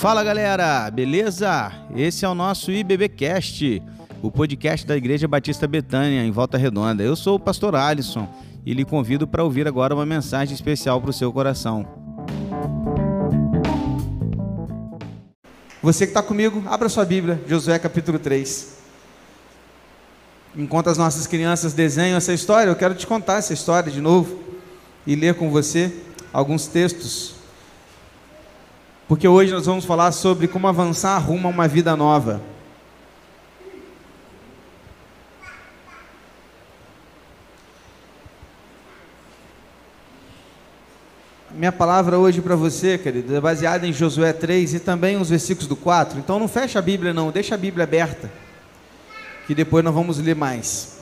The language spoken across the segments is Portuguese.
Fala galera, beleza? Esse é o nosso IBBcast, o podcast da Igreja Batista Betânia, em Volta Redonda. Eu sou o pastor Alisson e lhe convido para ouvir agora uma mensagem especial para o seu coração. Você que está comigo, abra sua Bíblia, Josué capítulo 3. Enquanto as nossas crianças desenham essa história, eu quero te contar essa história de novo e ler com você alguns textos. Porque hoje nós vamos falar sobre como avançar rumo a uma vida nova. Minha palavra hoje para você, querido, é baseada em Josué 3 e também os versículos do 4. Então não fecha a Bíblia não, deixa a Bíblia aberta, que depois nós vamos ler mais.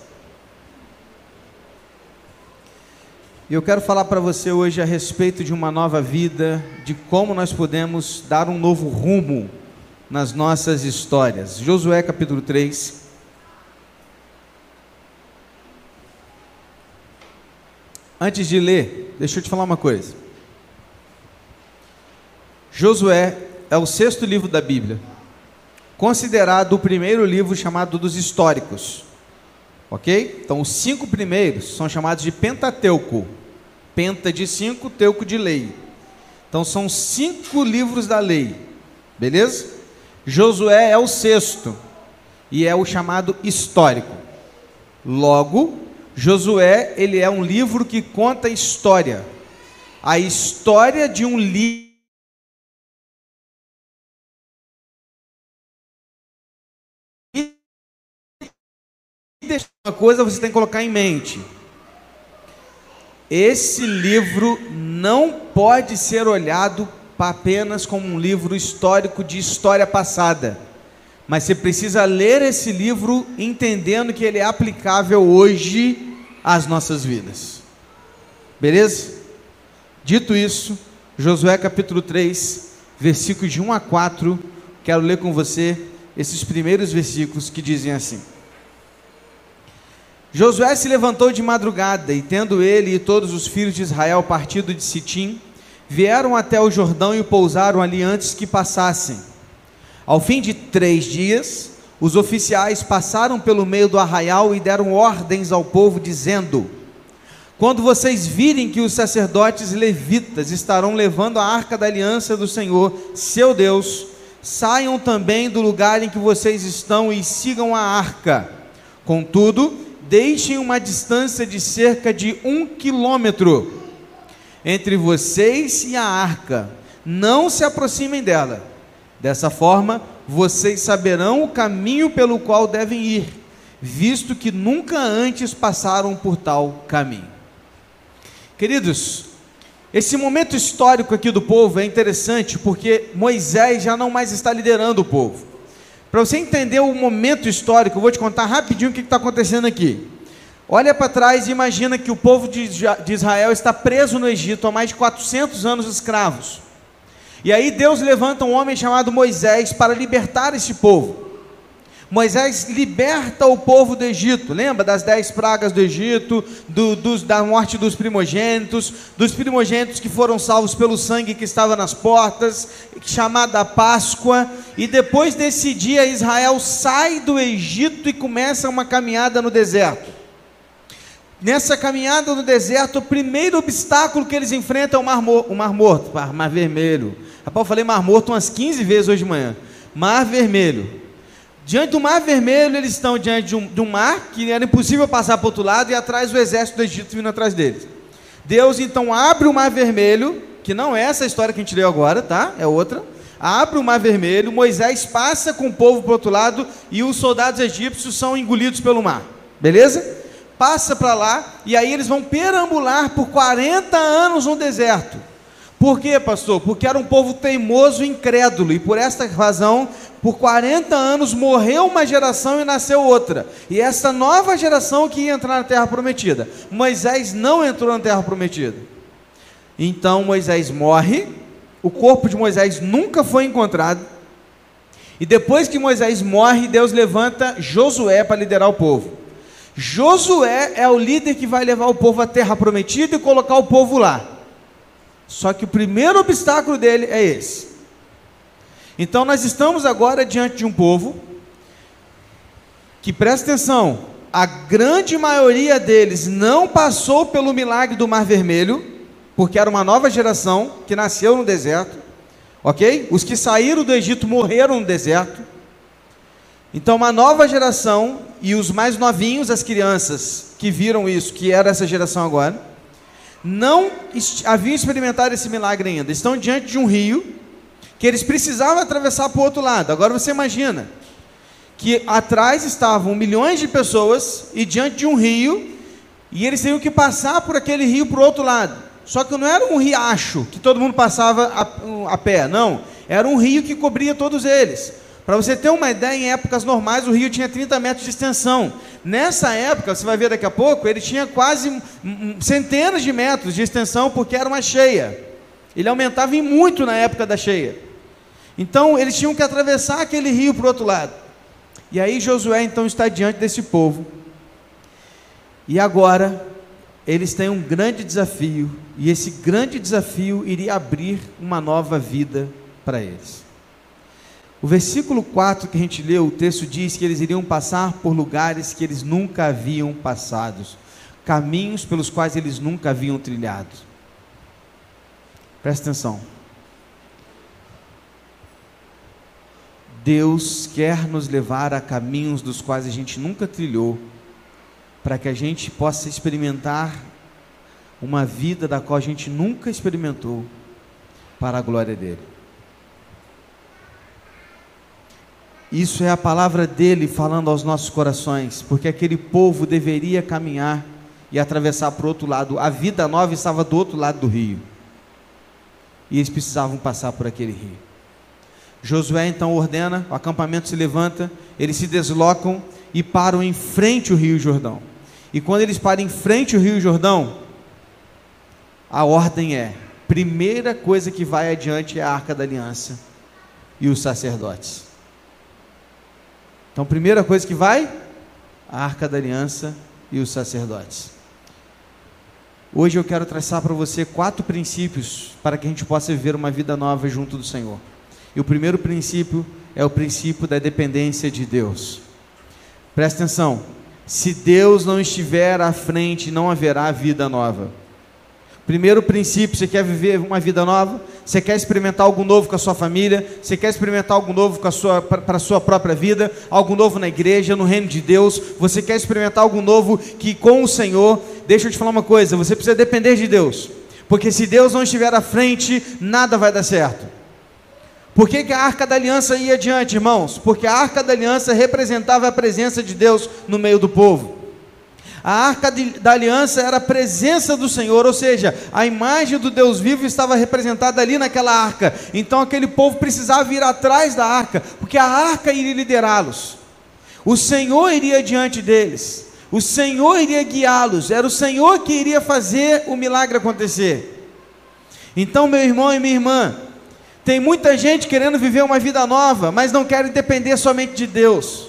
E eu quero falar para você hoje a respeito de uma nova vida, de como nós podemos dar um novo rumo nas nossas histórias. Josué capítulo 3. Antes de ler, deixa eu te falar uma coisa. Josué é o sexto livro da Bíblia, considerado o primeiro livro chamado dos históricos. Ok? Então, os cinco primeiros são chamados de Pentateuco. Penta de cinco, teuco de lei. Então, são cinco livros da lei. Beleza? Josué é o sexto e é o chamado histórico. Logo, Josué, ele é um livro que conta história. A história de um livro uma coisa você tem que colocar em mente. Esse livro não pode ser olhado apenas como um livro histórico de história passada. Mas você precisa ler esse livro entendendo que ele é aplicável hoje às nossas vidas. Beleza? Dito isso, Josué capítulo 3, versículos de 1 a 4, quero ler com você esses primeiros versículos que dizem assim: Josué se levantou de madrugada, e tendo ele e todos os filhos de Israel partido de Sitim, vieram até o Jordão e pousaram ali antes que passassem. Ao fim de três dias, os oficiais passaram pelo meio do arraial e deram ordens ao povo, dizendo: Quando vocês virem que os sacerdotes levitas estarão levando a arca da aliança do Senhor, seu Deus, saiam também do lugar em que vocês estão e sigam a arca. Contudo, deixem uma distância de cerca de um quilômetro entre vocês e a arca, não se aproximem dela. Dessa forma, vocês saberão o caminho pelo qual devem ir, visto que nunca antes passaram por tal caminho. Queridos, esse momento histórico aqui do povo é interessante porque Moisés já não mais está liderando o povo. Para você entender o momento histórico, eu vou te contar rapidinho o que está acontecendo aqui. Olha para trás e imagina que o povo de Israel está preso no Egito há mais de 400 anos escravos. E aí Deus levanta um homem chamado Moisés para libertar esse povo. Moisés liberta o povo do Egito, lembra das dez pragas do Egito, do, dos, da morte dos primogênitos, dos primogênitos que foram salvos pelo sangue que estava nas portas, chamada Páscoa, e depois desse dia Israel sai do Egito e começa uma caminhada no deserto. Nessa caminhada no deserto, o primeiro obstáculo que eles enfrentam é o Mar, o mar Morto, Mar Vermelho. Rapaz, eu falei Mar Morto umas 15 vezes hoje de manhã. Mar Vermelho. Diante do Mar Vermelho, eles estão diante de um, de um mar que era impossível passar para o outro lado e atrás o exército do Egito vindo atrás deles. Deus então abre o Mar Vermelho, que não é essa história que a gente leu agora, tá? É outra. Abre o Mar Vermelho, Moisés passa com o povo para o outro lado e os soldados egípcios são engolidos pelo mar. Beleza? Passa para lá e aí eles vão perambular por 40 anos no deserto. Por quê, pastor? Porque era um povo teimoso e incrédulo, e por esta razão, por 40 anos morreu uma geração e nasceu outra. E essa nova geração que ia entrar na terra prometida. Moisés não entrou na terra prometida. Então Moisés morre, o corpo de Moisés nunca foi encontrado. E depois que Moisés morre, Deus levanta Josué para liderar o povo. Josué é o líder que vai levar o povo à terra prometida e colocar o povo lá. Só que o primeiro obstáculo dele é esse. Então nós estamos agora diante de um povo que presta atenção, a grande maioria deles não passou pelo milagre do Mar Vermelho, porque era uma nova geração que nasceu no deserto, ok? Os que saíram do Egito morreram no deserto. Então, uma nova geração e os mais novinhos, as crianças que viram isso, que era essa geração agora, não haviam experimentado esse milagre ainda. Estão diante de um rio que eles precisavam atravessar para o outro lado. Agora você imagina que atrás estavam milhões de pessoas e diante de um rio, e eles tinham que passar por aquele rio para o outro lado. Só que não era um riacho que todo mundo passava a, a pé, não. Era um rio que cobria todos eles. Para você ter uma ideia, em épocas normais o rio tinha 30 metros de extensão. Nessa época, você vai ver daqui a pouco, ele tinha quase centenas de metros de extensão porque era uma cheia. Ele aumentava em muito na época da cheia. Então, eles tinham que atravessar aquele rio para o outro lado. E aí Josué então está diante desse povo. E agora eles têm um grande desafio, e esse grande desafio iria abrir uma nova vida para eles. O versículo 4 que a gente leu, o texto diz que eles iriam passar por lugares que eles nunca haviam passado, caminhos pelos quais eles nunca haviam trilhado. Presta atenção. Deus quer nos levar a caminhos dos quais a gente nunca trilhou, para que a gente possa experimentar uma vida da qual a gente nunca experimentou, para a glória dele. Isso é a palavra dele falando aos nossos corações, porque aquele povo deveria caminhar e atravessar para o outro lado. A vida nova estava do outro lado do rio. E eles precisavam passar por aquele rio. Josué então ordena, o acampamento se levanta, eles se deslocam e param em frente ao Rio Jordão. E quando eles param em frente ao Rio Jordão, a ordem é: primeira coisa que vai adiante é a arca da aliança e os sacerdotes. Então, primeira coisa que vai, a arca da aliança e os sacerdotes. Hoje eu quero traçar para você quatro princípios para que a gente possa viver uma vida nova junto do Senhor. E o primeiro princípio é o princípio da dependência de Deus. Presta atenção: se Deus não estiver à frente, não haverá vida nova. Primeiro princípio, você quer viver uma vida nova? Você quer experimentar algo novo com a sua família? Você quer experimentar algo novo para a sua própria vida? Algo novo na igreja, no reino de Deus? Você quer experimentar algo novo que com o Senhor? Deixa eu te falar uma coisa: você precisa depender de Deus, porque se Deus não estiver à frente, nada vai dar certo. Por que, que a arca da aliança ia adiante, irmãos? Porque a arca da aliança representava a presença de Deus no meio do povo. A arca de, da aliança era a presença do Senhor, ou seja, a imagem do Deus vivo estava representada ali naquela arca. Então aquele povo precisava ir atrás da arca, porque a arca iria liderá-los. O Senhor iria diante deles. O Senhor iria guiá-los. Era o Senhor que iria fazer o milagre acontecer. Então, meu irmão e minha irmã, tem muita gente querendo viver uma vida nova, mas não querem depender somente de Deus.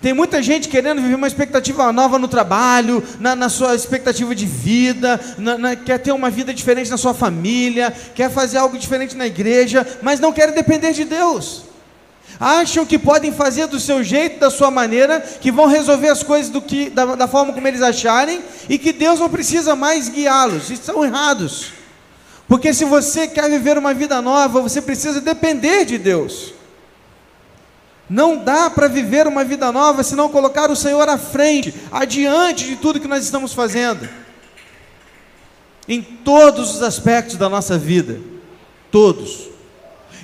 Tem muita gente querendo viver uma expectativa nova no trabalho, na, na sua expectativa de vida, na, na, quer ter uma vida diferente na sua família, quer fazer algo diferente na igreja, mas não querem depender de Deus. Acham que podem fazer do seu jeito, da sua maneira, que vão resolver as coisas do que, da, da forma como eles acharem, e que Deus não precisa mais guiá-los. Estão errados. Porque se você quer viver uma vida nova, você precisa depender de Deus. Não dá para viver uma vida nova se não colocar o Senhor à frente, adiante de tudo que nós estamos fazendo. Em todos os aspectos da nossa vida. Todos.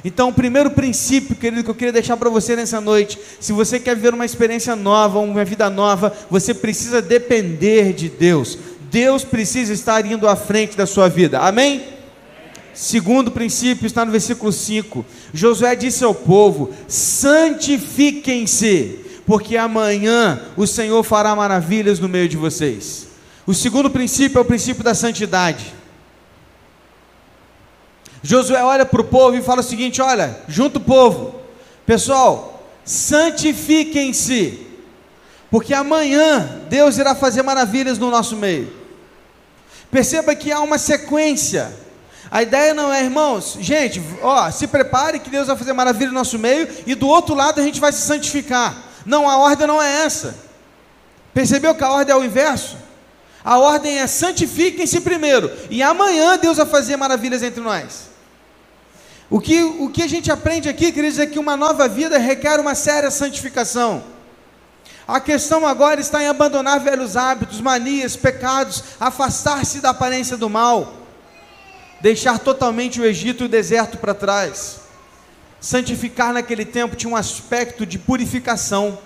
Então, o primeiro princípio, querido, que eu queria deixar para você nessa noite: se você quer viver uma experiência nova, uma vida nova, você precisa depender de Deus. Deus precisa estar indo à frente da sua vida. Amém? Segundo princípio está no versículo 5. Josué disse ao povo: santifiquem-se, porque amanhã o Senhor fará maravilhas no meio de vocês. O segundo princípio é o princípio da santidade. Josué olha para o povo e fala o seguinte: olha, junto o povo, pessoal, santifiquem-se, porque amanhã Deus irá fazer maravilhas no nosso meio. Perceba que há uma sequência A ideia não é, irmãos, gente, ó, se prepare que Deus vai fazer maravilha no nosso meio e do outro lado a gente vai se santificar. Não, a ordem não é essa. Percebeu que a ordem é o inverso? A ordem é santifiquem-se primeiro e amanhã Deus vai fazer maravilhas entre nós. O que, o que a gente aprende aqui, queridos, é que uma nova vida requer uma séria santificação. A questão agora está em abandonar velhos hábitos, manias, pecados, afastar-se da aparência do mal, deixar totalmente o Egito e o deserto para trás. Santificar naquele tempo tinha um aspecto de purificação.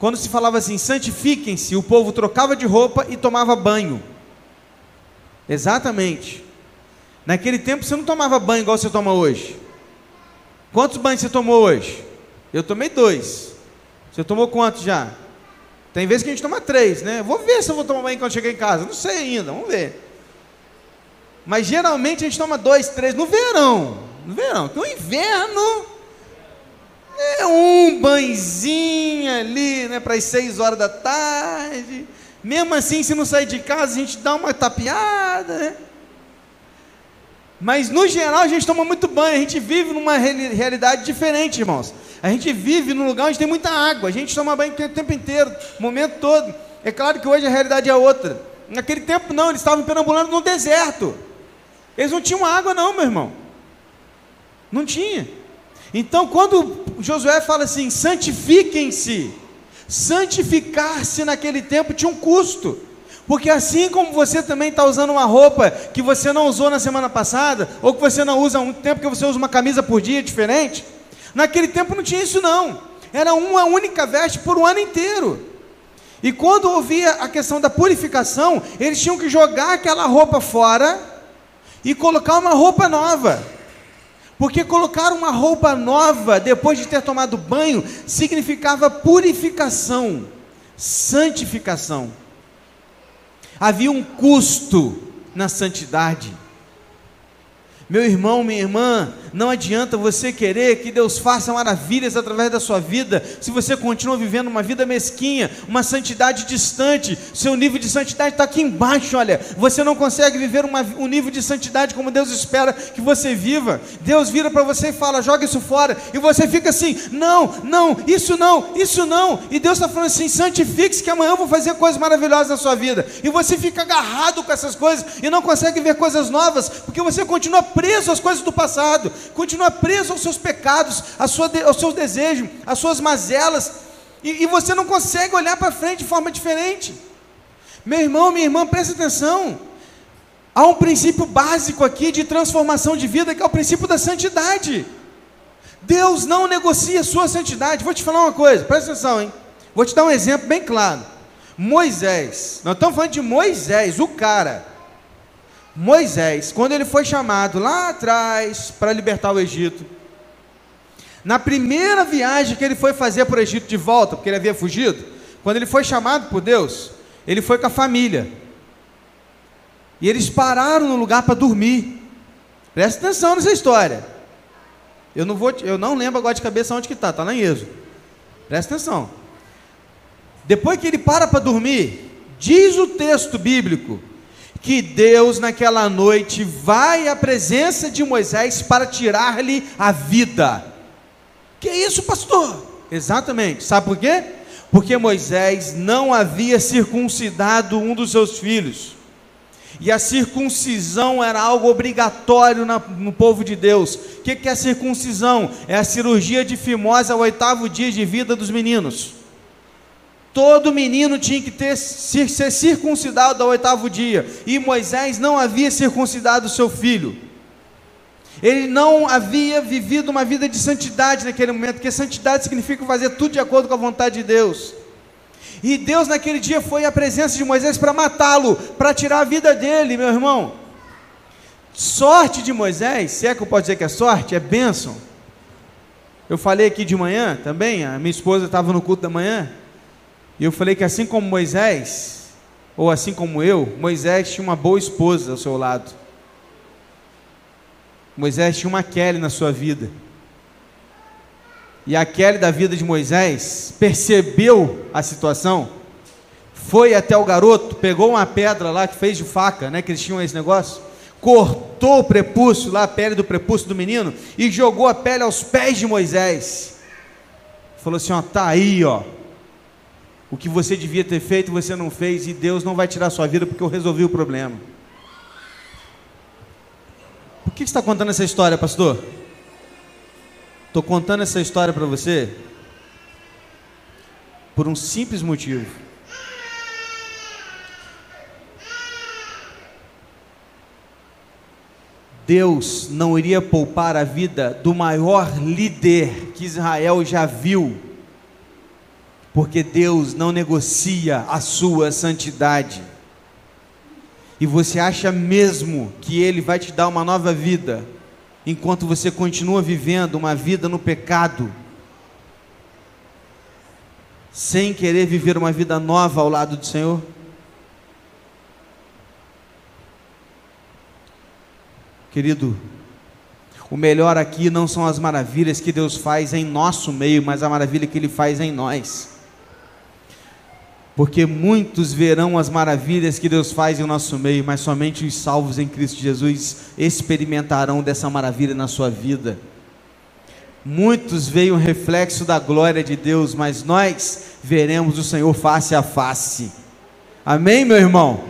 Quando se falava assim, santifiquem-se, o povo trocava de roupa e tomava banho. Exatamente. Naquele tempo você não tomava banho igual você toma hoje. Quantos banhos você tomou hoje? Eu tomei dois. Você tomou quantos já? Tem vezes que a gente toma três, né? Vou ver se eu vou tomar banho quando chegar em casa. Não sei ainda, vamos ver. Mas geralmente a gente toma dois, três no verão. No verão. Porque o inverno é um banhozinho ali, né? Para as seis horas da tarde. Mesmo assim, se não sair de casa, a gente dá uma tapeada, né? Mas no geral a gente toma muito banho, a gente vive numa realidade diferente, irmãos. A gente vive num lugar onde tem muita água, a gente toma banho o tempo inteiro, o momento todo. É claro que hoje a realidade é outra. Naquele tempo não, eles estavam perambulando no deserto. Eles não tinham água não, meu irmão. Não tinha. Então quando Josué fala assim, santifiquem-se, santificar-se naquele tempo tinha um custo. Porque assim como você também está usando uma roupa que você não usou na semana passada, ou que você não usa há muito tempo, que você usa uma camisa por dia diferente, naquele tempo não tinha isso não. Era uma única veste por um ano inteiro. E quando ouvia a questão da purificação, eles tinham que jogar aquela roupa fora e colocar uma roupa nova. Porque colocar uma roupa nova depois de ter tomado banho significava purificação, santificação. Havia um custo na santidade. Meu irmão, minha irmã, não adianta você querer que Deus faça maravilhas através da sua vida, se você continua vivendo uma vida mesquinha, uma santidade distante, seu nível de santidade está aqui embaixo, olha, você não consegue viver uma, um nível de santidade como Deus espera que você viva. Deus vira para você e fala: joga isso fora, e você fica assim: não, não, isso não, isso não, e Deus está falando assim: santifique-se, que amanhã eu vou fazer coisas maravilhosas na sua vida, e você fica agarrado com essas coisas e não consegue ver coisas novas, porque você continua preso às coisas do passado, continua preso aos seus pecados, aos seus desejos, às suas mazelas, e, e você não consegue olhar para frente de forma diferente. Meu irmão, minha irmã, preste atenção. Há um princípio básico aqui de transformação de vida, que é o princípio da santidade. Deus não negocia sua santidade. Vou te falar uma coisa, presta atenção, hein? Vou te dar um exemplo bem claro. Moisés, nós estamos falando de Moisés, o cara. Moisés, quando ele foi chamado lá atrás para libertar o Egito, na primeira viagem que ele foi fazer para o Egito de volta, porque ele havia fugido, quando ele foi chamado por Deus, ele foi com a família. E eles pararam no lugar para dormir. Presta atenção nessa história. Eu não vou, eu não lembro agora de cabeça onde que está, está lá em Êxodo. Presta atenção. Depois que ele para para dormir, diz o texto bíblico que Deus naquela noite vai à presença de Moisés para tirar-lhe a vida. Que isso, pastor? Exatamente. Sabe por quê? Porque Moisés não havia circuncidado um dos seus filhos. E a circuncisão era algo obrigatório no povo de Deus. O que, que é circuncisão? É a cirurgia de fimose ao oitavo dia de vida dos meninos. Todo menino tinha que ter, ser circuncidado ao oitavo dia, e Moisés não havia circuncidado seu filho. Ele não havia vivido uma vida de santidade naquele momento, porque santidade significa fazer tudo de acordo com a vontade de Deus. E Deus naquele dia foi à presença de Moisés para matá-lo, para tirar a vida dele, meu irmão. Sorte de Moisés, se é que eu posso dizer que é sorte, é bênção. Eu falei aqui de manhã também, a minha esposa estava no culto da manhã, e eu falei que assim como Moisés, ou assim como eu, Moisés tinha uma boa esposa ao seu lado. Moisés tinha uma Kelly na sua vida. E a Kelly da vida de Moisés percebeu a situação, foi até o garoto, pegou uma pedra lá que fez de faca, né, que eles tinham esse negócio, cortou o prepúcio, lá a pele do prepúcio do menino, e jogou a pele aos pés de Moisés. Falou assim: ó, tá aí, ó. O que você devia ter feito, você não fez, e Deus não vai tirar sua vida porque eu resolvi o problema. Por que está contando essa história, pastor? Estou contando essa história para você por um simples motivo. Deus não iria poupar a vida do maior líder que Israel já viu, porque Deus não negocia a sua santidade. E você acha mesmo que Ele vai te dar uma nova vida, enquanto você continua vivendo uma vida no pecado, sem querer viver uma vida nova ao lado do Senhor? Querido, o melhor aqui não são as maravilhas que Deus faz em nosso meio, mas a maravilha que Ele faz em nós. Porque muitos verão as maravilhas que Deus faz em nosso meio, mas somente os salvos em Cristo Jesus experimentarão dessa maravilha na sua vida. Muitos veem o reflexo da glória de Deus, mas nós veremos o Senhor face a face. Amém, meu irmão?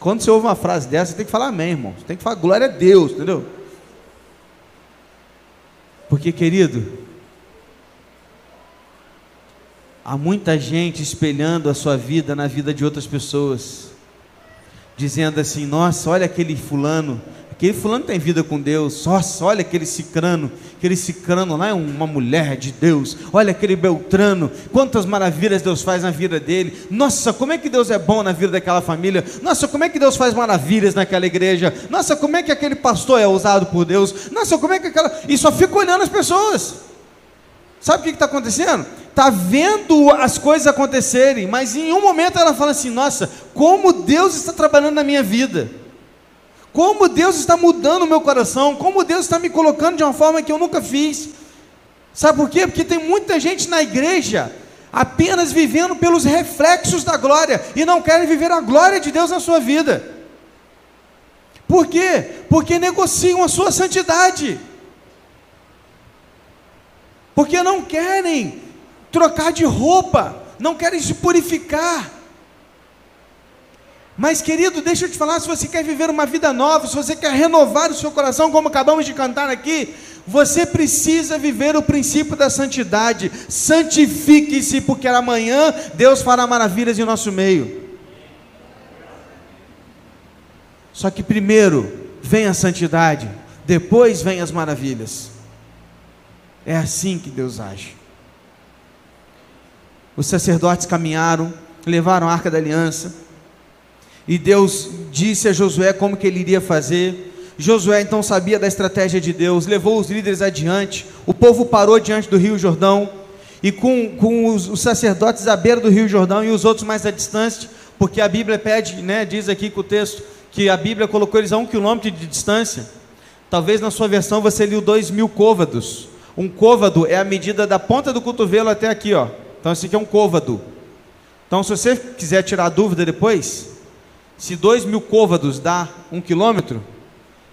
Quando você ouve uma frase dessa, você tem que falar amém, irmão. Você tem que falar glória a Deus, entendeu? Porque, querido, há muita gente espelhando a sua vida na vida de outras pessoas, dizendo assim: nossa, olha aquele fulano, Aquele fulano tem vida com Deus. Nossa, olha aquele cicrano. Aquele cicrano lá é uma mulher de Deus. Olha aquele Beltrano. Quantas maravilhas Deus faz na vida dele. Nossa, como é que Deus é bom na vida daquela família. Nossa, como é que Deus faz maravilhas naquela igreja. Nossa, como é que aquele pastor é usado por Deus. Nossa, como é que aquela. E só fica olhando as pessoas. Sabe o que está acontecendo? Está vendo as coisas acontecerem, mas em um momento ela fala assim: Nossa, como Deus está trabalhando na minha vida. Como Deus está mudando o meu coração, como Deus está me colocando de uma forma que eu nunca fiz. Sabe por quê? Porque tem muita gente na igreja apenas vivendo pelos reflexos da glória e não querem viver a glória de Deus na sua vida. Por quê? Porque negociam a sua santidade. Porque não querem trocar de roupa, não querem se purificar. Mas, querido, deixa eu te falar: se você quer viver uma vida nova, se você quer renovar o seu coração, como acabamos de cantar aqui, você precisa viver o princípio da santidade. Santifique-se, porque amanhã Deus fará maravilhas em nosso meio. Só que primeiro vem a santidade, depois vem as maravilhas. É assim que Deus age. Os sacerdotes caminharam, levaram a arca da aliança e Deus disse a Josué como que ele iria fazer. Josué então sabia da estratégia de Deus, levou os líderes adiante. O povo parou diante do Rio Jordão e com, com os, os sacerdotes à beira do Rio Jordão e os outros mais à distância, porque a Bíblia pede, né, diz aqui com o texto que a Bíblia colocou eles a um quilômetro de distância. Talvez na sua versão você liu dois mil côvados. Um côvado é a medida da ponta do cotovelo até aqui, ó. Então esse aqui é um côvado. Então, se você quiser tirar dúvida depois, se dois mil côvados dá um quilômetro,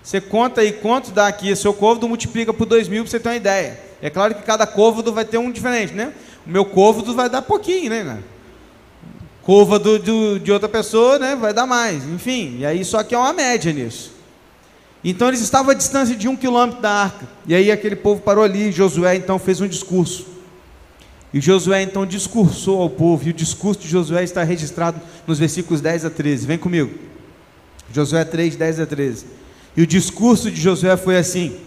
você conta aí quanto dá aqui o seu côvado, multiplica por dois mil para você ter uma ideia. É claro que cada côvado vai ter um diferente, né? O meu côvado vai dar pouquinho, né? Côvado de, de outra pessoa, né? Vai dar mais. Enfim, e aí só que é uma média nisso. Então eles estavam à distância de um quilômetro da arca. E aí aquele povo parou ali. Josué então fez um discurso. E Josué então discursou ao povo, e o discurso de Josué está registrado nos versículos 10 a 13. Vem comigo. Josué 3, 10 a 13. E o discurso de Josué foi assim: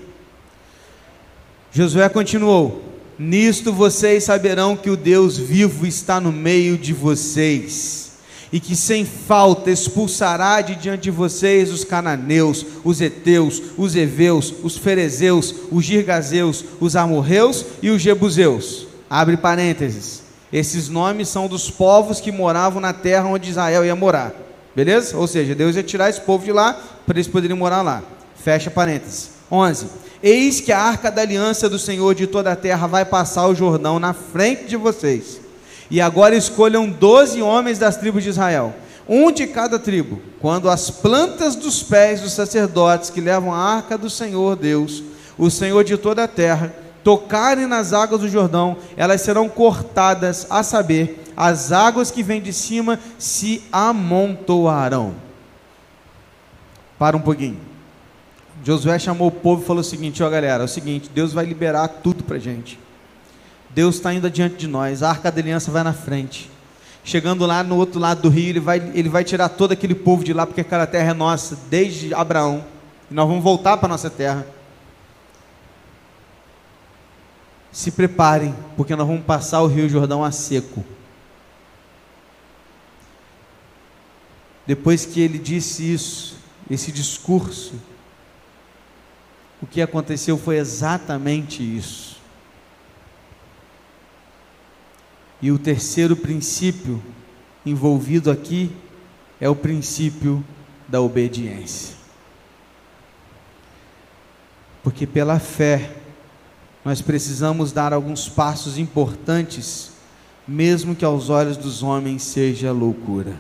Josué continuou: Nisto vocês saberão que o Deus vivo está no meio de vocês, e que sem falta expulsará de diante de vocês os cananeus, os heteus, os heveus, os ferezeus, os girgazeus, os amorreus e os jebuseus Abre parênteses. Esses nomes são dos povos que moravam na terra onde Israel ia morar. Beleza? Ou seja, Deus ia tirar esse povo de lá para eles poderem morar lá. Fecha parênteses. 11. Eis que a arca da aliança do Senhor de toda a terra vai passar o Jordão na frente de vocês. E agora escolham doze homens das tribos de Israel. um de cada tribo. Quando as plantas dos pés dos sacerdotes que levam a arca do Senhor Deus, o Senhor de toda a terra, tocarem nas águas do Jordão, elas serão cortadas, a saber, as águas que vêm de cima se amontoarão. Para um pouquinho. Josué chamou o povo e falou o seguinte: ó galera, é o seguinte, Deus vai liberar tudo para gente. Deus está indo adiante de nós, a arca da aliança vai na frente. Chegando lá no outro lado do rio, ele vai, ele vai tirar todo aquele povo de lá, porque aquela terra é nossa, desde Abraão. E nós vamos voltar para a nossa terra. Se preparem, porque nós vamos passar o rio Jordão a seco. Depois que ele disse isso, esse discurso, o que aconteceu foi exatamente isso. E o terceiro princípio envolvido aqui é o princípio da obediência. Porque pela fé nós precisamos dar alguns passos importantes, mesmo que aos olhos dos homens seja loucura.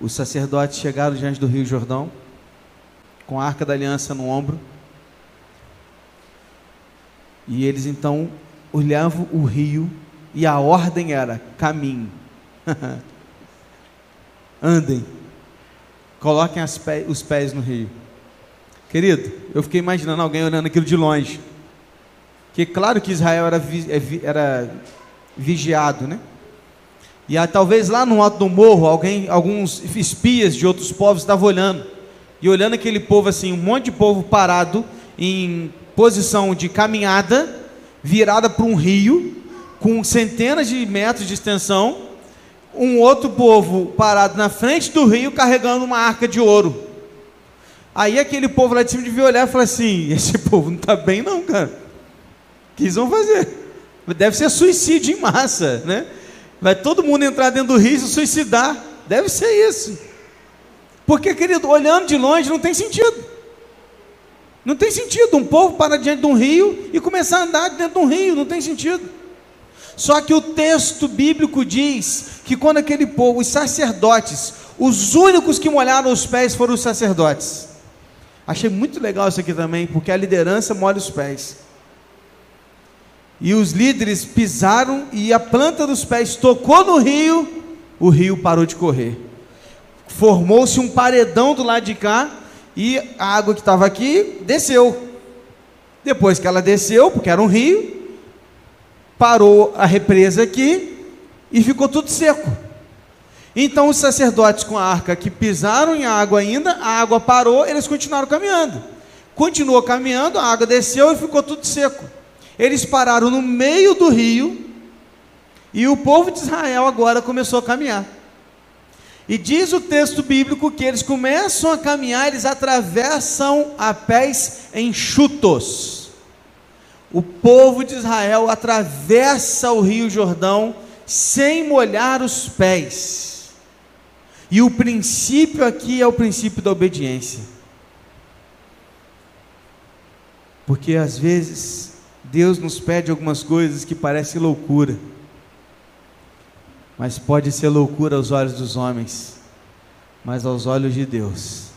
Os sacerdotes chegaram diante do Rio Jordão, com a arca da aliança no ombro, e eles então olhavam o rio, e a ordem era: caminhem, andem, coloquem pé, os pés no rio. Querido, eu fiquei imaginando alguém olhando aquilo de longe. Que claro que Israel era, é era vigiado, né? E aí, talvez lá no alto do morro, alguém, alguns espias de outros povos estavam olhando. E olhando aquele povo assim, um monte de povo parado em posição de caminhada, virada para um rio, com centenas de metros de extensão, um outro povo parado na frente do rio carregando uma arca de ouro. Aí aquele povo lá de cima devia olhar e falar assim: esse povo não está bem, não, cara. O que eles vão fazer? Deve ser suicídio em massa, né? Vai todo mundo entrar dentro do rio e se suicidar. Deve ser isso. Porque, querido, olhando de longe não tem sentido. Não tem sentido um povo parar diante de um rio e começar a andar dentro de um rio, não tem sentido. Só que o texto bíblico diz que quando aquele povo, os sacerdotes, os únicos que molharam os pés foram os sacerdotes. Achei muito legal isso aqui também, porque a liderança molha os pés. E os líderes pisaram e a planta dos pés tocou no rio, o rio parou de correr. Formou-se um paredão do lado de cá e a água que estava aqui desceu. Depois que ela desceu, porque era um rio, parou a represa aqui e ficou tudo seco. Então os sacerdotes com a arca que pisaram em água ainda, a água parou, eles continuaram caminhando. Continuou caminhando, a água desceu e ficou tudo seco. Eles pararam no meio do rio e o povo de Israel agora começou a caminhar. E diz o texto bíblico que eles começam a caminhar, eles atravessam a pés enxutos. O povo de Israel atravessa o rio Jordão sem molhar os pés. E o princípio aqui é o princípio da obediência. Porque às vezes Deus nos pede algumas coisas que parecem loucura, mas pode ser loucura aos olhos dos homens, mas aos olhos de Deus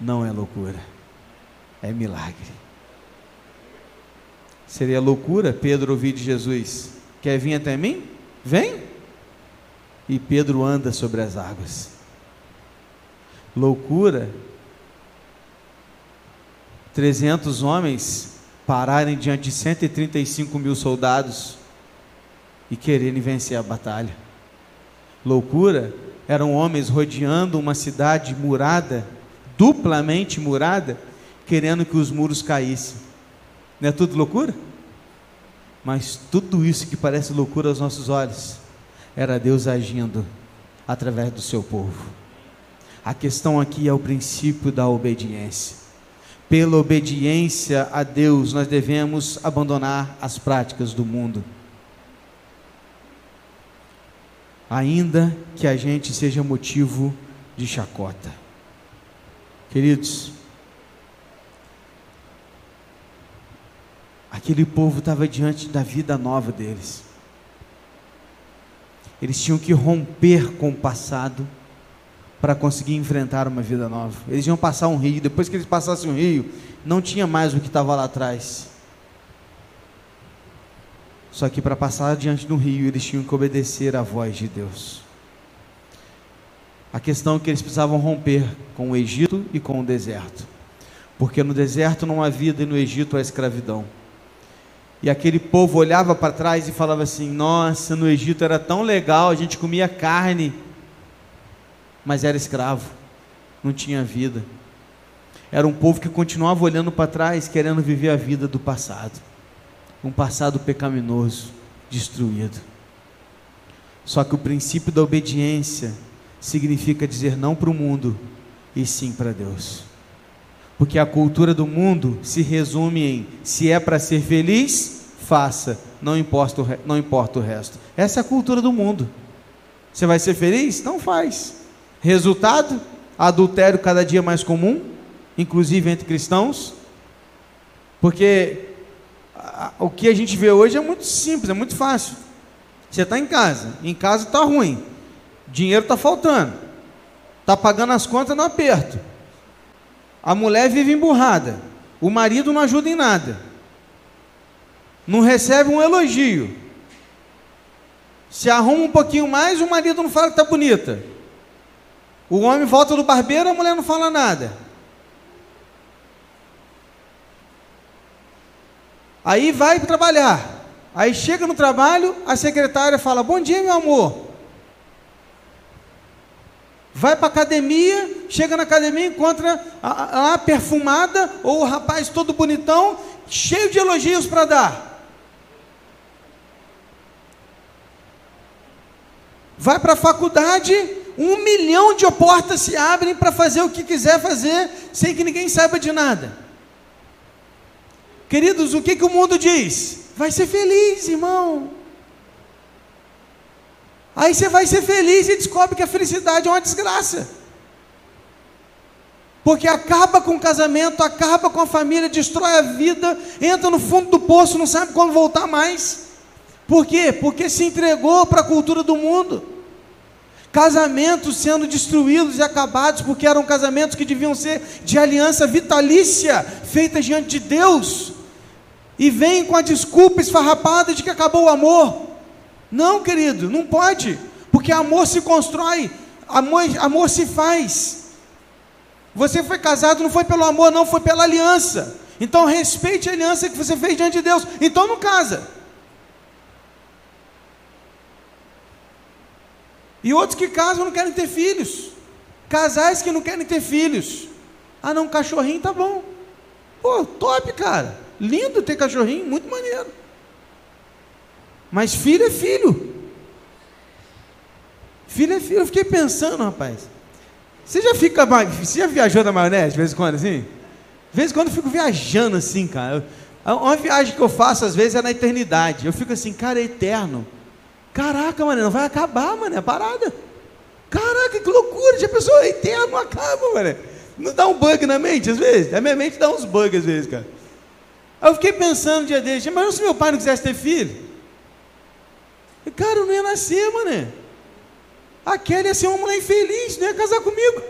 não é loucura, é milagre. Seria loucura Pedro ouvir de Jesus: Quer vir até mim? Vem! E Pedro anda sobre as águas. Loucura 300 homens pararem diante de 135 mil soldados e quererem vencer a batalha. Loucura eram homens rodeando uma cidade murada, duplamente murada, querendo que os muros caíssem. Não é tudo loucura? Mas tudo isso que parece loucura aos nossos olhos, era Deus agindo através do seu povo. A questão aqui é o princípio da obediência pela obediência a Deus, nós devemos abandonar as práticas do mundo. Ainda que a gente seja motivo de chacota. Queridos, Aquele povo estava diante da vida nova deles. Eles tinham que romper com o passado para conseguir enfrentar uma vida nova. Eles iam passar um rio, depois que eles passassem um rio, não tinha mais o que estava lá atrás. Só que para passar diante do rio, eles tinham que obedecer à voz de Deus. A questão é que eles precisavam romper com o Egito e com o deserto. Porque no deserto não há vida e no Egito há escravidão. E aquele povo olhava para trás e falava assim: Nossa, no Egito era tão legal, a gente comia carne, mas era escravo, não tinha vida. Era um povo que continuava olhando para trás, querendo viver a vida do passado, um passado pecaminoso, destruído. Só que o princípio da obediência significa dizer não para o mundo e sim para Deus. Porque a cultura do mundo se resume em: se é para ser feliz, faça, não importa, o, não importa o resto. Essa é a cultura do mundo. Você vai ser feliz? Não faz. Resultado: adultério cada dia mais comum, inclusive entre cristãos. Porque o que a gente vê hoje é muito simples, é muito fácil. Você está em casa, em casa está ruim, dinheiro está faltando, está pagando as contas no aperto. A mulher vive emburrada, o marido não ajuda em nada, não recebe um elogio. Se arruma um pouquinho mais, o marido não fala que está bonita. O homem volta do barbeiro, a mulher não fala nada. Aí vai trabalhar. Aí chega no trabalho, a secretária fala: Bom dia, meu amor. Vai para academia, chega na academia, encontra a, a perfumada ou o rapaz todo bonitão, cheio de elogios para dar. Vai para a faculdade, um milhão de portas se abrem para fazer o que quiser fazer, sem que ninguém saiba de nada. Queridos, o que, que o mundo diz? Vai ser feliz, irmão. Aí você vai ser feliz e descobre que a felicidade é uma desgraça. Porque acaba com o casamento, acaba com a família, destrói a vida, entra no fundo do poço, não sabe quando voltar mais. Por quê? Porque se entregou para a cultura do mundo. Casamentos sendo destruídos e acabados, porque eram casamentos que deviam ser de aliança vitalícia, feita diante de Deus, e vem com a desculpa esfarrapada de que acabou o amor. Não, querido, não pode, porque amor se constrói, amor, amor se faz. Você foi casado não foi pelo amor, não, foi pela aliança. Então respeite a aliança que você fez diante de Deus. Então não casa. E outros que casam não querem ter filhos. Casais que não querem ter filhos. Ah, não, cachorrinho tá bom. Pô, top, cara. Lindo ter cachorrinho, muito maneiro. Mas filho é filho. Filho é filho. Eu fiquei pensando, rapaz. Você já fica. Você já viajou na maionese de vez em quando assim? De vez em quando eu fico viajando assim, cara. Uma viagem que eu faço às vezes é na eternidade. Eu fico assim, cara, é eterno. Caraca, mano, não vai acabar, mano, é parada. Caraca, que loucura, já pensou, é eterno, não acaba, mano. Não dá um bug na mente às vezes? A minha mente dá uns bugs às vezes, cara. Aí eu fiquei pensando um dia desse, mas se meu pai não quisesse ter filho? Cara, eu não ia nascer, mano. A Kelly ia ser uma mulher infeliz, não ia casar comigo.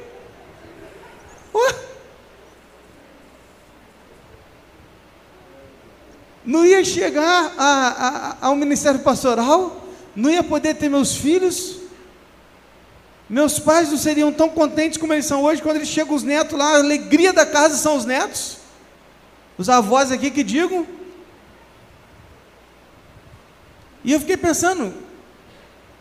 Não ia chegar a, a, ao ministério pastoral, não ia poder ter meus filhos. Meus pais não seriam tão contentes como eles são hoje, quando eles chegam os netos lá, a alegria da casa são os netos. Os avós aqui que digam. E eu fiquei pensando,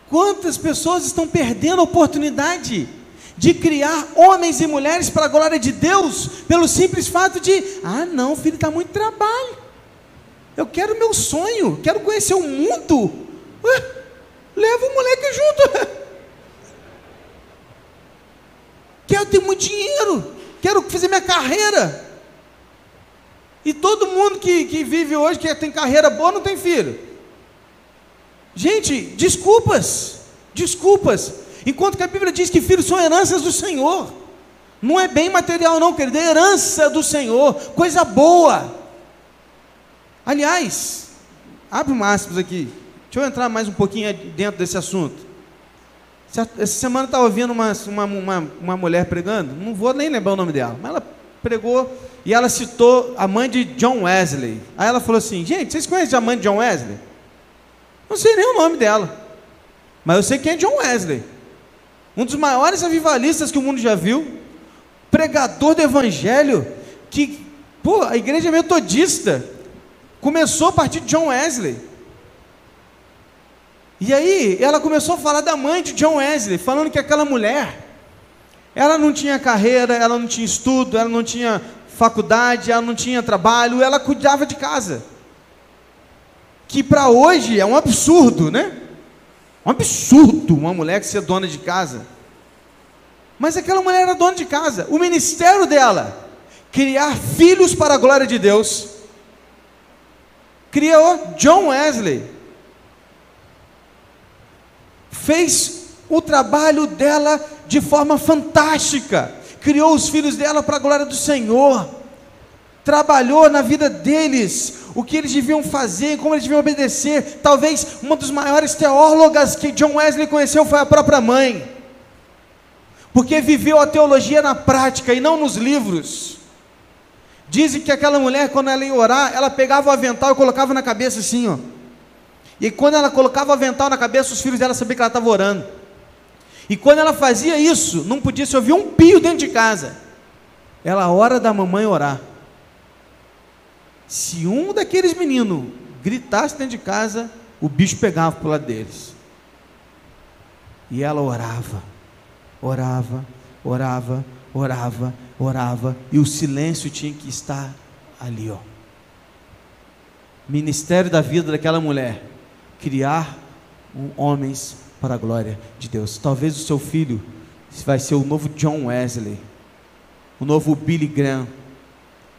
quantas pessoas estão perdendo a oportunidade de criar homens e mulheres para a glória de Deus, pelo simples fato de, ah não, filho, está muito trabalho. Eu quero meu sonho, quero conhecer o mundo. Ué, leva o moleque junto. Quero ter muito dinheiro, quero fazer minha carreira. E todo mundo que, que vive hoje, que tem carreira boa, não tem filho. Gente, desculpas, desculpas. Enquanto que a Bíblia diz que filhos são heranças do Senhor. Não é bem material, não, querido, é herança do Senhor, coisa boa. Aliás, abre um aspas aqui. Deixa eu entrar mais um pouquinho dentro desse assunto. Essa semana eu estava ouvindo uma, uma, uma, uma mulher pregando, não vou nem lembrar o nome dela, mas ela pregou e ela citou a mãe de John Wesley. Aí ela falou assim: Gente, vocês conhecem a mãe de John Wesley? Não sei nem o nome dela, mas eu sei quem é John Wesley, um dos maiores avivalistas que o mundo já viu, pregador do evangelho, que, pô, a igreja metodista começou a partir de John Wesley. E aí ela começou a falar da mãe de John Wesley, falando que aquela mulher, ela não tinha carreira, ela não tinha estudo, ela não tinha faculdade, ela não tinha trabalho, ela cuidava de casa. Que para hoje é um absurdo, né? Um absurdo uma mulher que ser dona de casa. Mas aquela mulher era dona de casa. O ministério dela, criar filhos para a glória de Deus, criou John Wesley fez o trabalho dela de forma fantástica, criou os filhos dela para a glória do Senhor, trabalhou na vida deles, o que eles deviam fazer, como eles deviam obedecer. Talvez uma das maiores teólogas que John Wesley conheceu foi a própria mãe, porque viveu a teologia na prática e não nos livros. Dizem que aquela mulher, quando ela ia orar, ela pegava o avental e colocava na cabeça assim, ó. E quando ela colocava o avental na cabeça, os filhos dela sabiam que ela estava orando. E quando ela fazia isso, não podia se ouvir um pio dentro de casa. Ela hora da mamãe orar. Se um daqueles meninos gritasse dentro de casa, o bicho pegava para o lado deles. E ela orava, orava, orava, orava, orava, e o silêncio tinha que estar ali, ó. Ministério da vida daquela mulher criar homens para a glória de Deus. Talvez o seu filho vai ser o novo John Wesley, o novo Billy Graham.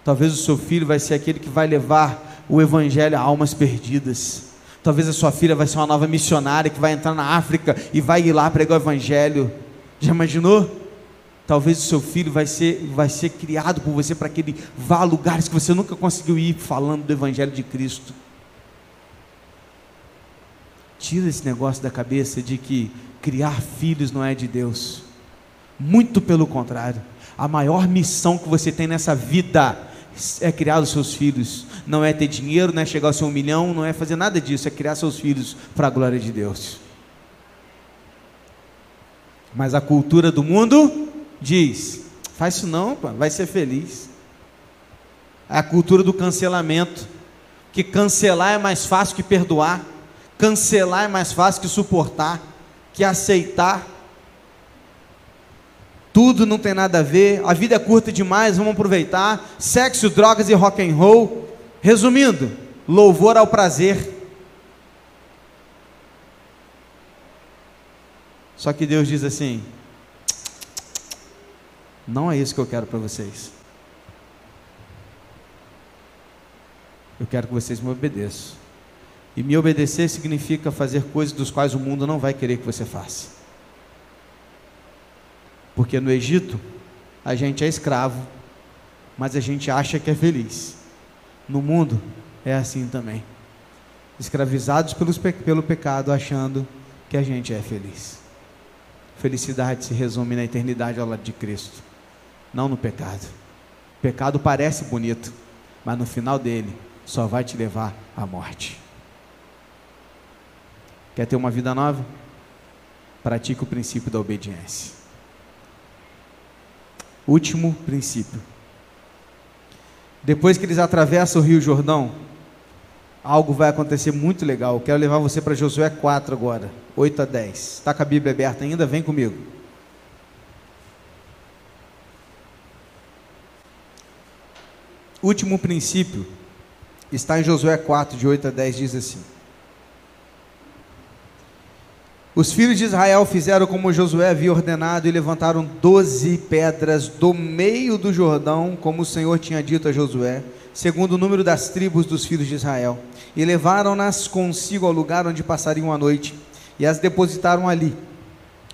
Talvez o seu filho vai ser aquele que vai levar o evangelho a almas perdidas. Talvez a sua filha vai ser uma nova missionária que vai entrar na África e vai ir lá pregar o evangelho. Já imaginou? Talvez o seu filho vai ser, vai ser criado por você para que ele vá a lugares que você nunca conseguiu ir falando do evangelho de Cristo. Tira esse negócio da cabeça de que criar filhos não é de Deus. Muito pelo contrário. A maior missão que você tem nessa vida é criar os seus filhos. Não é ter dinheiro, não é chegar ao seu um milhão, não é fazer nada disso, é criar seus filhos para a glória de Deus. Mas a cultura do mundo diz: faz isso não, vai ser feliz. É a cultura do cancelamento, que cancelar é mais fácil que perdoar. Cancelar é mais fácil que suportar, que aceitar. Tudo não tem nada a ver, a vida é curta demais, vamos aproveitar. Sexo, drogas e rock and roll. Resumindo, louvor ao prazer. Só que Deus diz assim: não é isso que eu quero para vocês. Eu quero que vocês me obedeçam. E me obedecer significa fazer coisas dos quais o mundo não vai querer que você faça. Porque no Egito, a gente é escravo, mas a gente acha que é feliz. No mundo, é assim também. Escravizados pelos, pelo pecado, achando que a gente é feliz. Felicidade se resume na eternidade ao lado de Cristo, não no pecado. O pecado parece bonito, mas no final dele só vai te levar à morte. Quer ter uma vida nova? Pratique o princípio da obediência. Último princípio. Depois que eles atravessam o Rio Jordão, algo vai acontecer muito legal. Eu quero levar você para Josué 4 agora, 8 a 10. Está com a Bíblia aberta ainda? Vem comigo. Último princípio está em Josué 4, de 8 a 10, diz assim: Os filhos de Israel fizeram como Josué havia ordenado e levantaram doze pedras do meio do Jordão, como o Senhor tinha dito a Josué, segundo o número das tribos dos filhos de Israel, e levaram-nas consigo ao lugar onde passariam a noite, e as depositaram ali.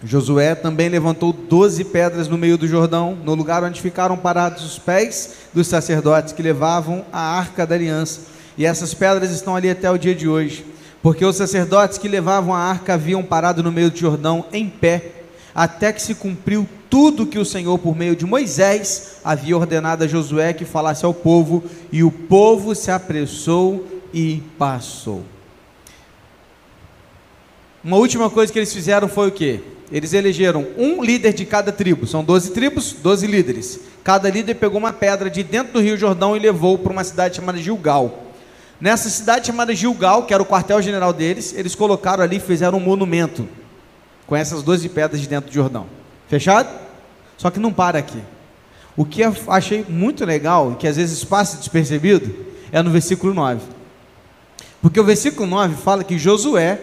Josué também levantou doze pedras no meio do Jordão, no lugar onde ficaram parados os pés dos sacerdotes que levavam a arca da aliança, E essas pedras estão ali até o dia de hoje, porque os sacerdotes que levavam a arca haviam parado no meio do Jordão em pé, até que se cumpriu tudo que o Senhor, por meio de Moisés, havia ordenado a Josué que falasse ao povo, e o povo se apressou e passou. Uma última coisa que eles fizeram foi o quê? Eles elegeram um líder de cada tribo, são 12 tribos, 12 líderes. Cada líder pegou uma pedra de dentro do Rio Jordão e levou para uma cidade chamada Gilgal. Nessa cidade chamada Gilgal, que era o quartel-general deles, eles colocaram ali e fizeram um monumento com essas 12 pedras de dentro do Jordão. Fechado? Só que não para aqui. O que eu achei muito legal e que às vezes passa despercebido é no versículo 9. Porque o versículo 9 fala que Josué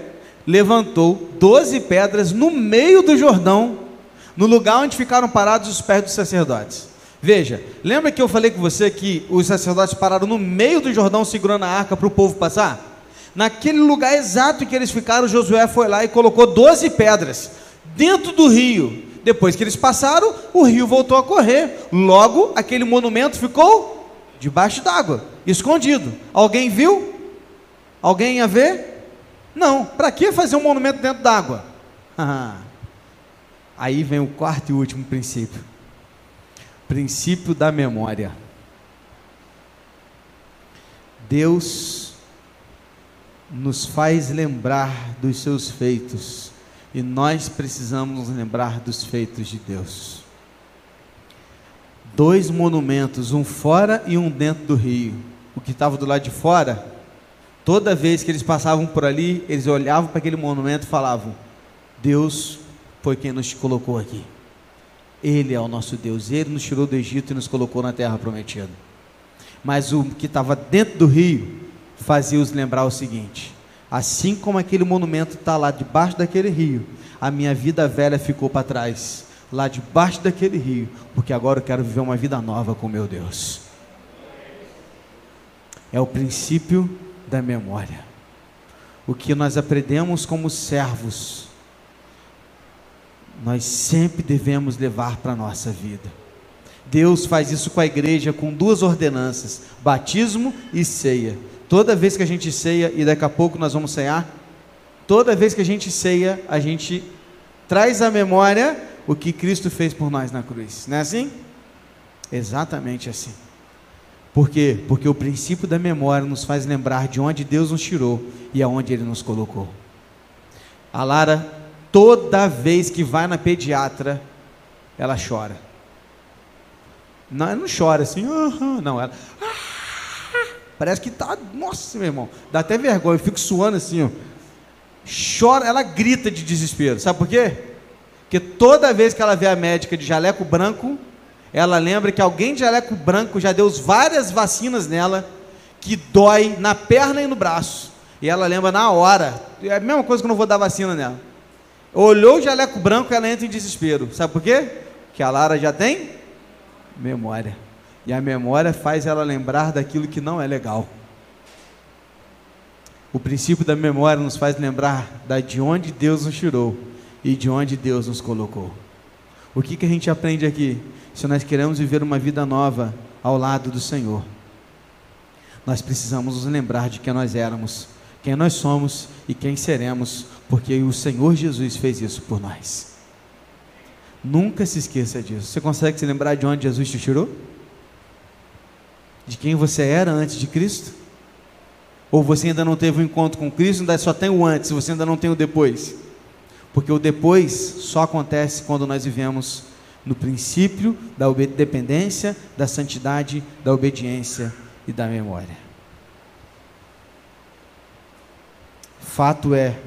levantou 12 pedras no meio do Jordão, no lugar onde ficaram parados os pés dos sacerdotes. Veja, lembra que eu falei com você que os sacerdotes pararam no meio do Jordão segurando a arca para o povo passar? Naquele lugar exato que eles ficaram, Josué foi lá e colocou 12 pedras dentro do rio. Depois que eles passaram, o rio voltou a correr. Logo, aquele monumento ficou debaixo d'água, escondido. Alguém viu? Alguém ia ver? Não. Para que fazer um monumento dentro d'água? Aí vem o quarto e último princípio princípio da memória. Deus nos faz lembrar dos seus feitos e nós precisamos lembrar dos feitos de Deus. Dois monumentos, um fora e um dentro do rio. O que estava do lado de fora, toda vez que eles passavam por ali, eles olhavam para aquele monumento e falavam: Deus foi quem nos colocou aqui. Ele é o nosso Deus, Ele nos tirou do Egito e nos colocou na terra prometida. Mas o que estava dentro do rio fazia-os lembrar o seguinte: assim como aquele monumento está lá debaixo daquele rio, a minha vida velha ficou para trás, lá debaixo daquele rio, porque agora eu quero viver uma vida nova com meu Deus. É o princípio da memória. O que nós aprendemos como servos nós sempre devemos levar para a nossa vida. Deus faz isso com a igreja com duas ordenanças: batismo e ceia. Toda vez que a gente ceia, e daqui a pouco nós vamos cear, toda vez que a gente ceia, a gente traz à memória o que Cristo fez por nós na cruz. Não é assim? Exatamente assim. Por quê? Porque o princípio da memória nos faz lembrar de onde Deus nos tirou e aonde Ele nos colocou. A Lara toda vez que vai na pediatra, ela chora. Não, ela não chora assim, não, ela. Uh, parece que tá. Nossa, meu irmão, dá até vergonha, eu fico suando assim, ó. Chora, ela grita de desespero. Sabe por quê? Porque toda vez que ela vê a médica de jaleco branco, ela lembra que alguém de jaleco branco já deu várias vacinas nela que dói na perna e no braço. E ela lembra na hora. É a mesma coisa que eu não vou dar vacina nela. Olhou o jaleco branco, ela entra em desespero. Sabe por quê? Que a Lara já tem memória. E a memória faz ela lembrar daquilo que não é legal. O princípio da memória nos faz lembrar da de onde Deus nos tirou e de onde Deus nos colocou. O que, que a gente aprende aqui? Se nós queremos viver uma vida nova ao lado do Senhor, nós precisamos nos lembrar de quem nós éramos, quem nós somos e quem seremos porque o Senhor Jesus fez isso por nós. Nunca se esqueça disso. Você consegue se lembrar de onde Jesus te tirou? De quem você era antes de Cristo? Ou você ainda não teve um encontro com Cristo, ainda só tem o antes, você ainda não tem o depois? Porque o depois só acontece quando nós vivemos no princípio da dependência, da santidade, da obediência e da memória. Fato é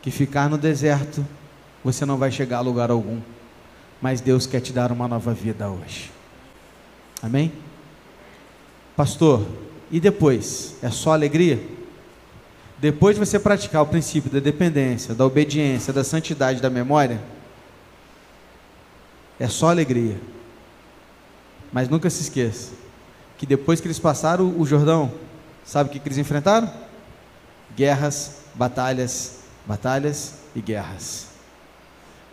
que ficar no deserto você não vai chegar a lugar algum, mas Deus quer te dar uma nova vida hoje. Amém? Pastor, e depois? É só alegria? Depois de você praticar o princípio da dependência, da obediência, da santidade, da memória, é só alegria. Mas nunca se esqueça que depois que eles passaram o Jordão, sabe o que, que eles enfrentaram? Guerras, batalhas batalhas e guerras.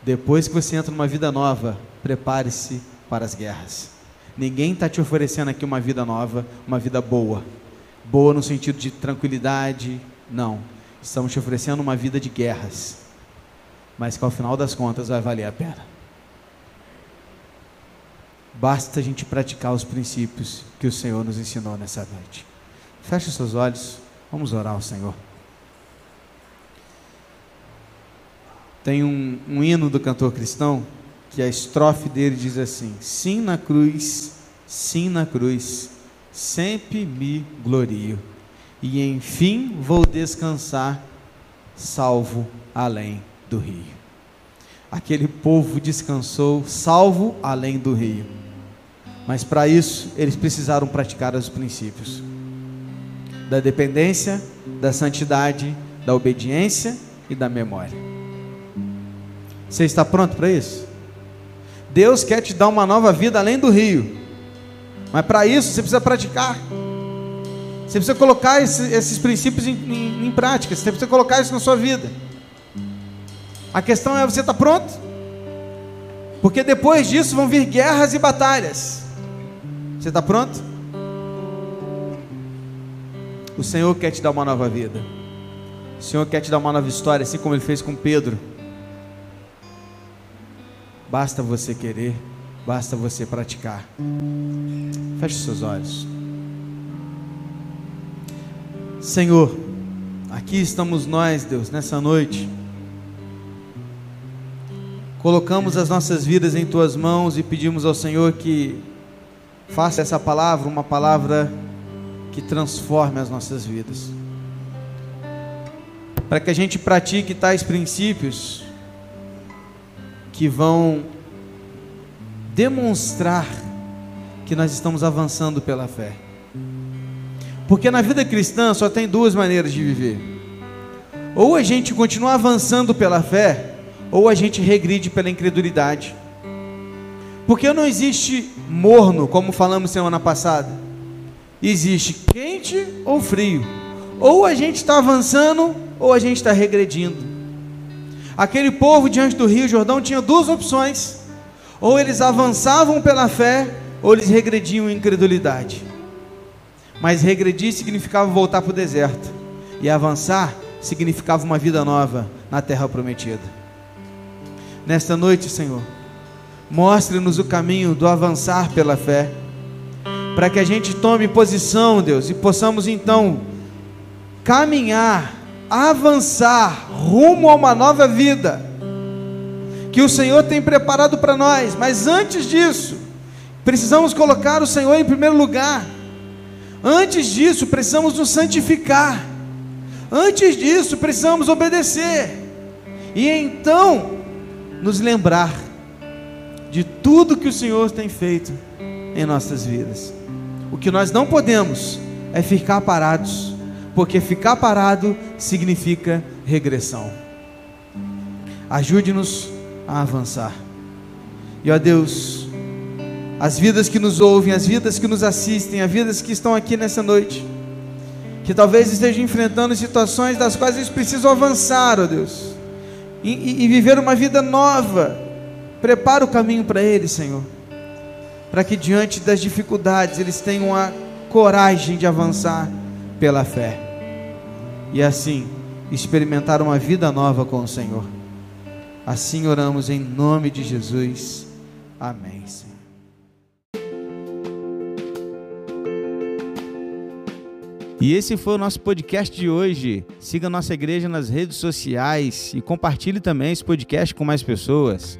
Depois que você entra numa vida nova, prepare-se para as guerras. Ninguém está te oferecendo aqui uma vida nova, uma vida boa. boa no sentido de tranquilidade, não. Estamos te oferecendo uma vida de guerras, mas que ao final das contas vai valer a pena. Basta a gente praticar os princípios que o Senhor nos ensinou nessa noite. Feche os seus olhos, vamos orar ao Senhor. Tem um, um hino do cantor cristão que a estrofe dele diz assim: Sim na cruz, sim na cruz, sempre me glorio, e enfim vou descansar, salvo além do rio. Aquele povo descansou, salvo além do rio. Mas para isso, eles precisaram praticar os princípios da dependência, da santidade, da obediência e da memória. Você está pronto para isso? Deus quer te dar uma nova vida além do rio. Mas para isso você precisa praticar. Você precisa colocar esse, esses princípios em, em, em, prática. Você precisa colocar isso na sua vida. A questão é: você está pronto? Porque depois disso vão vir guerras e batalhas. Você está pronto? O Senhor quer te dar uma nova vida. O Senhor quer te dar uma nova história, assim como Ele fez com Pedro. Basta você querer, basta você praticar. Feche seus olhos. Senhor, aqui estamos nós, Deus, nessa noite. Colocamos as nossas vidas em tuas mãos e pedimos ao Senhor que faça essa palavra uma palavra que transforme as nossas vidas. Para que a gente pratique tais princípios que vão demonstrar que nós estamos avançando pela fé. Porque na vida cristã só tem duas maneiras de viver. Ou a gente continua avançando pela fé, ou a gente regride pela incredulidade. Porque não existe morno, como falamos semana passada existe quente ou frio. Ou a gente está avançando, ou a gente está regredindo. Aquele povo diante do Rio Jordão tinha duas opções: ou eles avançavam pela fé, ou eles regrediam em incredulidade. Mas regredir significava voltar para o deserto, e avançar significava uma vida nova na terra prometida. Nesta noite, Senhor, mostre-nos o caminho do avançar pela fé para que a gente tome posição, Deus, e possamos então caminhar, avançar rumo a uma nova vida que o Senhor tem preparado para nós. Mas antes disso, precisamos colocar o Senhor em primeiro lugar. Antes disso, precisamos nos santificar. Antes disso, precisamos obedecer. E então, nos lembrar de tudo que o Senhor tem feito em nossas vidas. O que nós não podemos é ficar parados, porque ficar parado significa regressão. Ajude-nos a avançar. E ó Deus, as vidas que nos ouvem, as vidas que nos assistem, as vidas que estão aqui nessa noite, que talvez estejam enfrentando situações das quais eles precisam avançar, ó Deus, e, e, viver uma vida nova. Prepara o caminho para eles, Senhor para que diante das dificuldades eles tenham a coragem de avançar pela fé e assim experimentar uma vida nova com o Senhor. Assim oramos em nome de Jesus. Amém. E esse foi o nosso podcast de hoje. Siga nossa igreja nas redes sociais e compartilhe também esse podcast com mais pessoas.